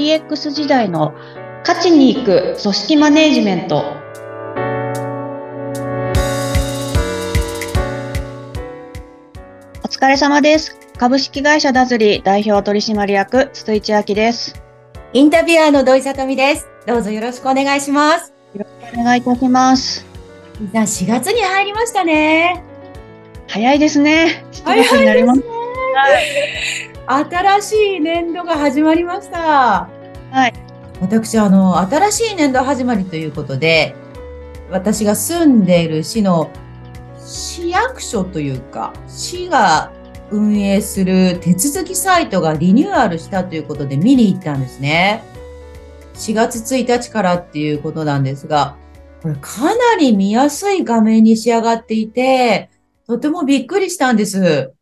DX 時代の勝ちに行く組織マネジメント。お疲れ様です。株式会社ダズリ代表取締役筒井千明です。インタビュアーの土井さとみです。どうぞよろしくお願いします。お願いいたします。さあ、4月に入りましたね。早いですね。7月になります。新しい年度が始まりました。はい。私、あの、新しい年度始まりということで、私が住んでいる市の市役所というか、市が運営する手続きサイトがリニューアルしたということで見に行ったんですね。4月1日からっていうことなんですが、これかなり見やすい画面に仕上がっていて、とてもびっくりしたんです。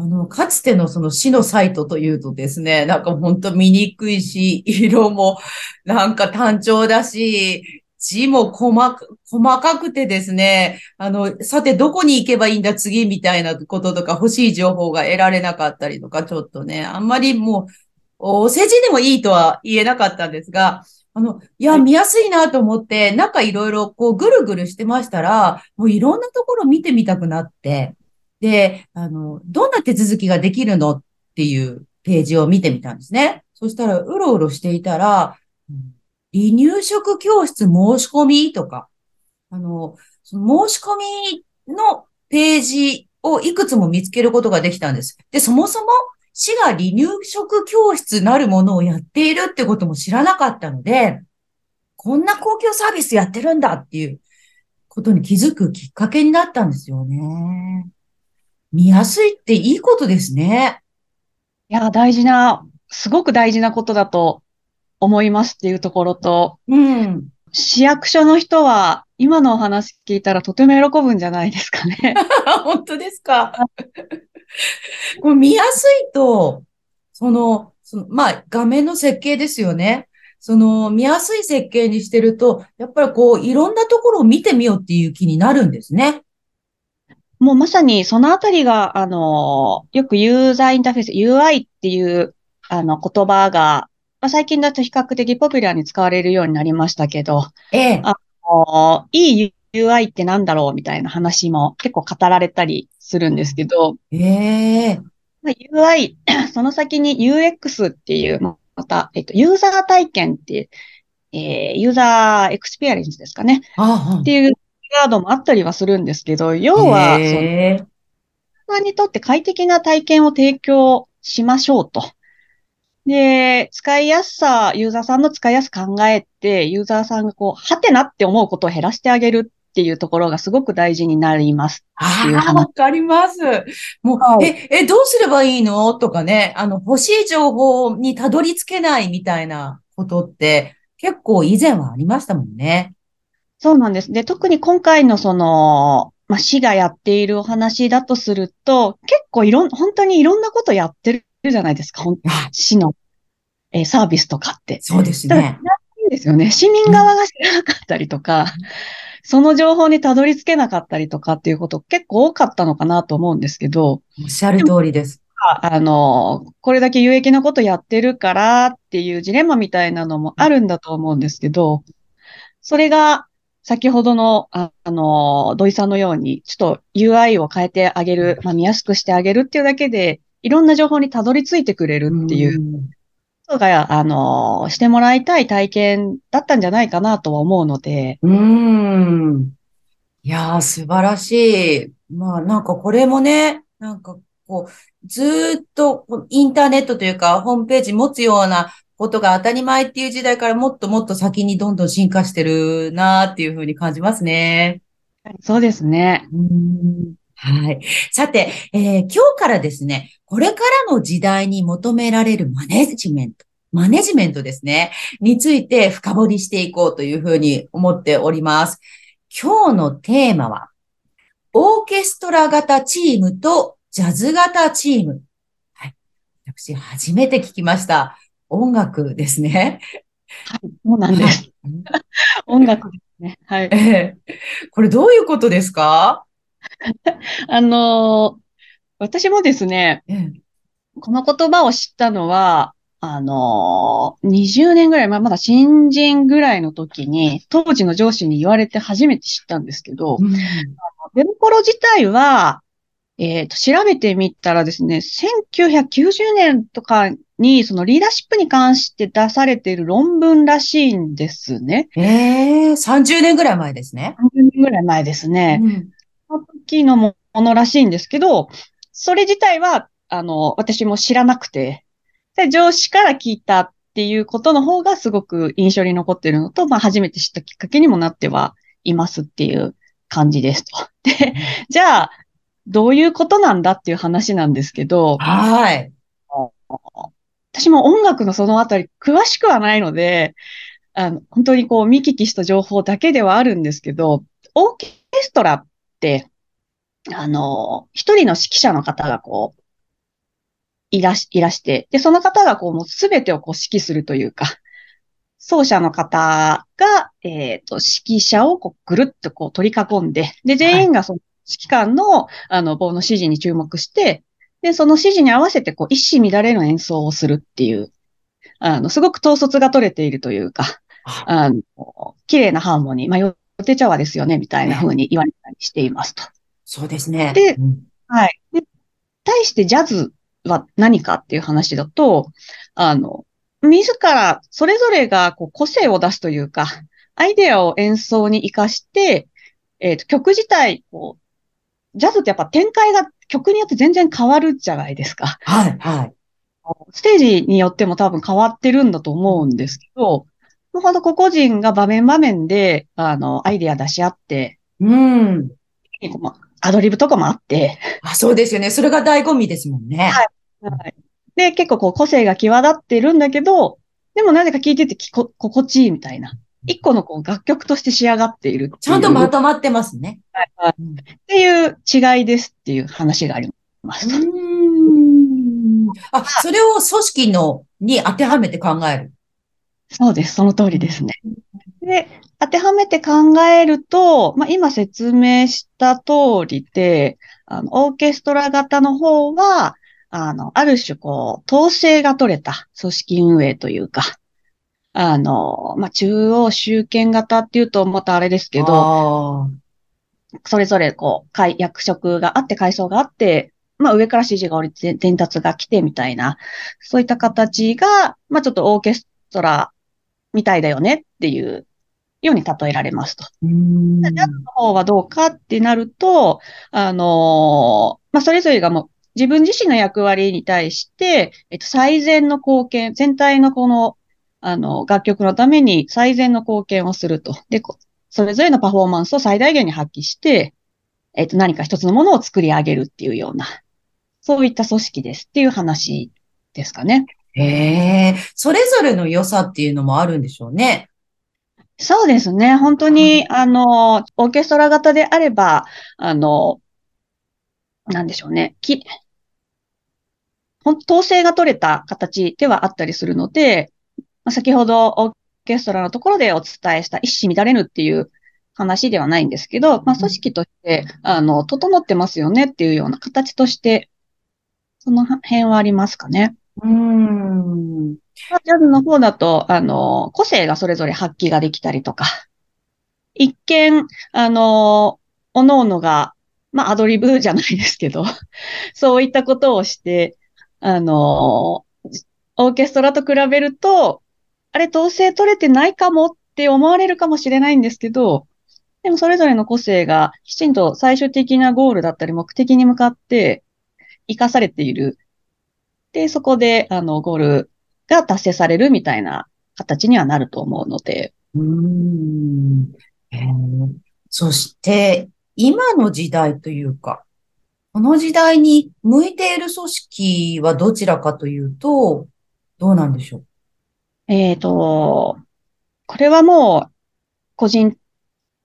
あの、かつてのその市のサイトというとですね、なんかほんと見にくいし、色もなんか単調だし、字も細か細かくてですね、あの、さてどこに行けばいいんだ次みたいなこととか欲しい情報が得られなかったりとか、ちょっとね、あんまりもう、お世辞でもいいとは言えなかったんですが、あの、いや、見やすいなと思って、中いろいろこうぐるぐるしてましたら、もういろんなところ見てみたくなって、で、あの、どんな手続きができるのっていうページを見てみたんですね。そしたら、うろうろしていたら、離乳食教室申し込みとか、あの、その申し込みのページをいくつも見つけることができたんです。で、そもそも市が離乳食教室なるものをやっているってことも知らなかったので、こんな公共サービスやってるんだっていうことに気づくきっかけになったんですよね。見やすいっていいことですね。いや、大事な、すごく大事なことだと思いますっていうところと、うん。市役所の人は今のお話聞いたらとても喜ぶんじゃないですかね。本当ですか？これ見やすいと、その、その、まあ、画面の設計ですよね。その、見やすい設計にしてると、やっぱりこう、いろんなところを見てみようっていう気になるんですね。もうまさにそのあたりが、あの、よくユーザーインターフェース、UI っていう、あの、言葉が、まあ、最近だと比較的ポピュラーに使われるようになりましたけど、ええ。あのいい UI ってなんだろうみたいな話も結構語られたりするんですけど、ええ。まあ、UI、その先に UX っていう、また、えっと、ユーザー体験っていう、えー User Experience ですかね。あっていうワードもあったりはするんですけど、要は、その、ユーええ。ザーにとって快適な体験を提供しましょうと。で、使いやすさ、ユーザーさんの使いやすく考えて、ユーザーさんがこう、はてなって思うことを減らしてあげるっていうところがすごく大事になります。ああ、話わかります。もう、はいえ、え、どうすればいいの？とかね、あの、欲しい情報にたどり着けないみたいなことって、結構以前はありましたもんね。そうなんです。で、特に今回のその、まあ、市がやっているお話だとすると、結構いろん、本当にいろんなことやってるじゃないですか。市の、えーサービスとかって。そうですね。ですよね。市民側が知らなかったりとか、その情報にたどり着けなかったりとかっていうこと結構多かったのかなと思うんですけど、おっしゃる通りです。あの、これだけ有益なことやってるからっていうジレンマみたいなのもあるんだと思うんですけど、それが先ほどの、ああの、土井さんのように、ちょっと UI を変えてあげる、まあ、見やすくしてあげるっていうだけで、いろんな情報にたどり着いてくれるっていうとが、あの、してもらいたい体験だったんじゃないかなとは思うので、うーん。いやー、素晴らしい。まあ、なんかこれもね、なんかこう、ずーっとインターネットというか、ホームページ持つようなことが当たり前っていう時代からもっともっと先にどんどん進化してるなーっていうふうに感じますね。そうですね。うんはい。さて、えー今日からですね、これからの時代に求められるマネジメント、マネジメントですね、について深掘りしていこうというふうに思っております。今日のテーマは、オーケストラ型チームとジャズ型チーム。はい。私、初めて聞きました。音楽ですね。はい、そうなんです。音楽ですね。はい。ええこれどういうことですか？あのー私もですね、ええこの言葉を知ったのは、あのー、20年ぐらい前、まだ新人ぐらいの時に、当時の上司に言われて初めて知ったんですけど、うん。デブコロ自体は、えっ、と、調べてみたらですね、1990年とかに、そのリーダーシップに関して出されている論文らしいんですね。ええー、30年ぐらい前ですね。30年ぐらい前ですね。うん。その時のものらしいんですけど、それ自体は、あの、私も知らなくて、で、上司から聞いたっていうことの方がすごく印象に残ってるのと、まあ、初めて知ったきっかけにもなってはいますっていう感じですと。で、じゃあ、どういうことなんだっていう話なんですけど、はい。私も音楽のそのあたり詳しくはないので、あの、本当にこう見聞きした情報だけではあるんですけど、オーケストラって、あの、一人の指揮者の方がこう、いらし、いらして、で、その方がこう、もうすべてをこう指揮するというか、奏者の方が、えっ、ー、と、指揮者をこうぐるっとこう取り囲んで、で、全員がその指揮官の、あの、棒の指示に注目して、で、その指示に合わせて、こう、一糸乱れの演奏をするっていう、あの、すごく統率が取れているというか、あの、綺麗なハーモニー、まあ、よて茶話ですよね、みたいな風に言われたりしていますと。そうですね。で、うん、はい。で、対してジャズは何かっていう話だと、あの、自ら、それぞれがこう個性を出すというか、アイデアを演奏に活かして、えっ、ー、と、曲自体、こう、ジャズってやっぱ展開が曲によって全然変わるじゃないですか。はい、はい。ステージによっても多分変わってるんだと思うんですけど、ほんと個々人が場面場面で、あの、アイデア出し合って、うん。アドリブとかもあって。あ、そうですよね。それが醍醐味ですもんね。はい。はい。で、結構こう個性が際立ってるんだけど、でもなぜか聴いててきこ心地いいみたいな。一個のこう楽曲として仕上がっているちゃんとまとまってますね。はい、はい。っていう違いですっていう話があります。うん。あ、それを組織のに当てはめて考える。そうです。その通りですね。で、当てはめて考えると、まあ、今説明した通りで、あの、オーケストラ型の方は、あの、ある種こう、統制が取れた組織運営というか、あの、まあ、中央集権型っていうとまたあれですけど、それぞれこう、役職があって階層があって、まあ、上から指示が降りて伝達が来てみたいな、そういった形が、まあ、ちょっとオーケストラみたいだよねっていうように例えられますと。ジャズの方はどうかってなると、あのー、まあ、それぞれがもう自分自身の役割に対して、えっと、最善の貢献、全体のこの、あの、楽曲のために最善の貢献をすると。で、それぞれのパフォーマンスを最大限に発揮して、えっと、何か一つのものを作り上げるっていうような、そういった組織ですっていう話ですかね。へえ、それぞれの良さっていうのもあるんでしょうね。そうですね。本当に、あの、オーケストラ型であれば、あの、なんでしょうね。き、統制が取れた形ではあったりするので、まあ、先ほどオーケストラのところでお伝えした一糸乱れぬっていう話ではないんですけど、まあ、組織として、あの、整ってますよねっていうような形として、その辺はありますかね。うん。ジャズの方だと、あの、個性がそれぞれ発揮ができたりとか、一見、あの、各々が、まあ、アドリブじゃないですけど、そういったことをして、あの、オーケストラと比べると、あれ、統制取れてないかもって思われるかもしれないんですけど、でもそれぞれの個性がきちんと最終的なゴールだったり目的に向かって活かされているで、そこで、あの、ゴールが達成されるみたいな形にはなると思うので。うん。えー、そして、今の時代というか、この時代に向いている組織はどちらかというと、どうなんでしょう？えっ、ー、と、これはもう、個人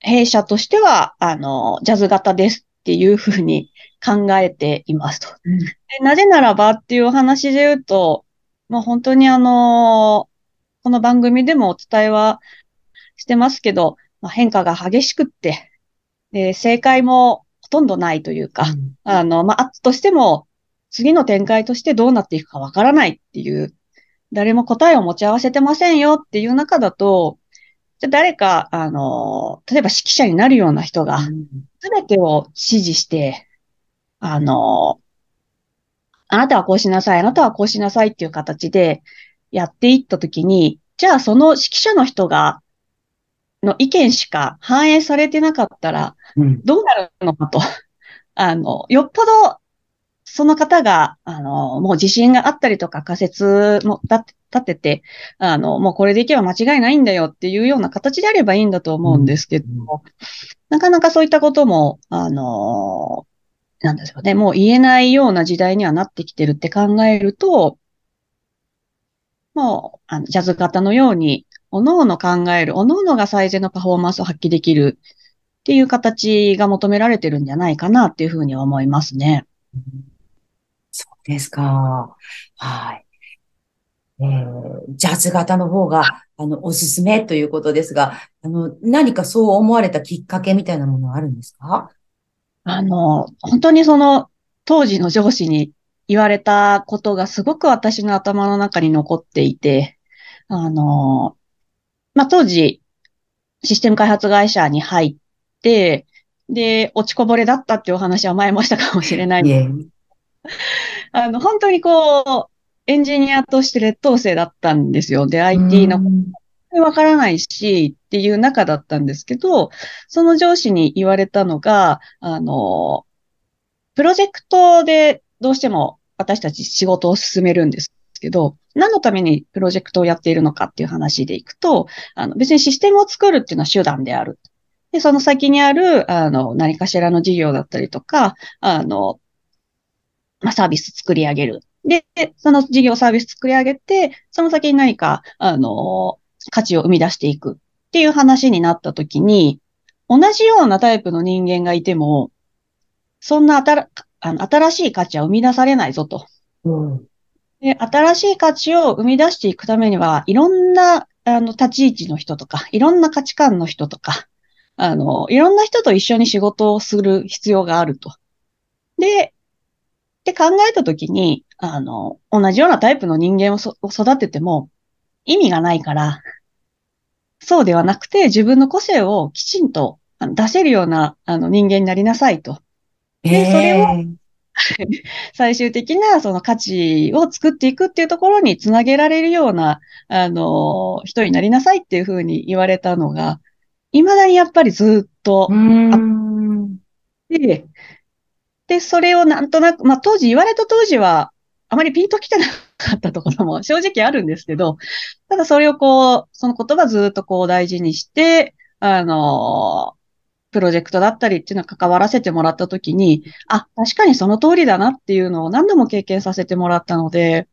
弊社としては、あの、ジャズ型ですっていうふうに考えていますと。うん、なぜならばっていうお話で言うと、もう本当にあの、この番組でもお伝えはしてますけど、まあ、変化が激しくって、で正解もほとんどないというか、うん、あの、まあ、あとしても、次の展開としてどうなっていくかわからないっていう誰も答えを持ち合わせてませんよっていう中だと、じゃ誰か、あの、例えば指揮者になるような人が、すべてを指示して、あの、あなたはこうしなさい、あなたはこうしなさいっていう形でやっていったときに、じゃあその指揮者の人が、の意見しか反映されてなかったら、どうなるのかと。あの、よっぽどその方が、あの、もう自信があったりとか仮説も立てて、あの、もうこれでいけば間違いないんだよっていうような形であればいいんだと思うんですけど、うん、なかなかそういったことも、あの、なんですよね、もう言えないような時代にはなってきてるって考えると、もう、あのジャズ型のように、おのおの考える、おのおのが最善のパフォーマンスを発揮できるっていう形が求められてるんじゃないかなっていうふうに思いますね。ですか？はい。えー、ジャズ型の方が、あの、おすすめということですが、あの、何かそう思われたきっかけみたいなものはあるんですか？あの、本当にその、当時の上司に言われたことがすごく私の頭の中に残っていて、あの、まあ、当時、システム開発会社に入って、で、落ちこぼれだったっていうお話は前もしたかもしれない。あの、本当にこう、エンジニアとして劣等生だったんですよ。で、IT のわからないしっていう中だったんですけど、その上司に言われたのが、あの、プロジェクトでどうしても私たち仕事を進めるんですけど、何のためにプロジェクトをやっているのかっていう話でいくと、あの別にシステムを作るっていうのは手段である。で、その先にある、あの、何かしらの事業だったりとか、あの、まあ、サービス作り上げる。で、その事業サービス作り上げて、その先に何か、あの、価値を生み出していくっていう話になったときに、同じようなタイプの人間がいても、そんな新あの新しい価値は生み出されないぞと。うん、で新しい価値を生み出していくためには、いろんなあの立ち位置の人とか、いろんな価値観の人とか、あの、いろんな人と一緒に仕事をする必要があると。で、って考えたときに、あの、同じようなタイプの人間を育てても意味がないから、そうではなくて自分の個性をきちんと出せるようなあの人間になりなさいと。で、それを 最終的なその価値を作っていくっていうところにつなげられるような、あの、人になりなさいっていうふうに言われたのが、未だにやっぱりずっとあって、で、それをなんとなく、まあ当時言われた当時は、あまりピンときてなかったところも 正直あるんですけど、ただそれをこう、その言葉ずっとこう大事にして、あの、プロジェクトだったりっていうのは関わらせてもらったときに、あ、確かにその通りだなっていうのを何度も経験させてもらったので。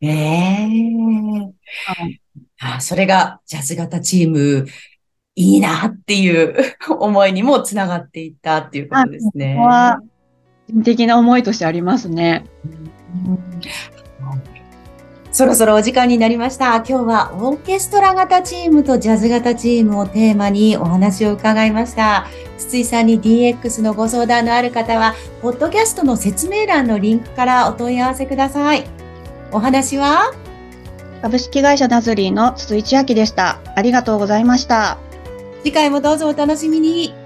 ええー、はい、あそれがジャズ型チームいいなっていう思いにもつながっていったっていうことですね。的な思いとしてありますね。そろそろお時間になりました。今日はオーケストラ型チームとジャズ型チームをテーマにお話を伺いました。筒井さんに DX のご相談のある方は、ポッドキャストの説明欄のリンクからお問い合わせください。お話は？株式会社ナズリーの筒井千秋でした。ありがとうございました。次回もどうぞお楽しみに。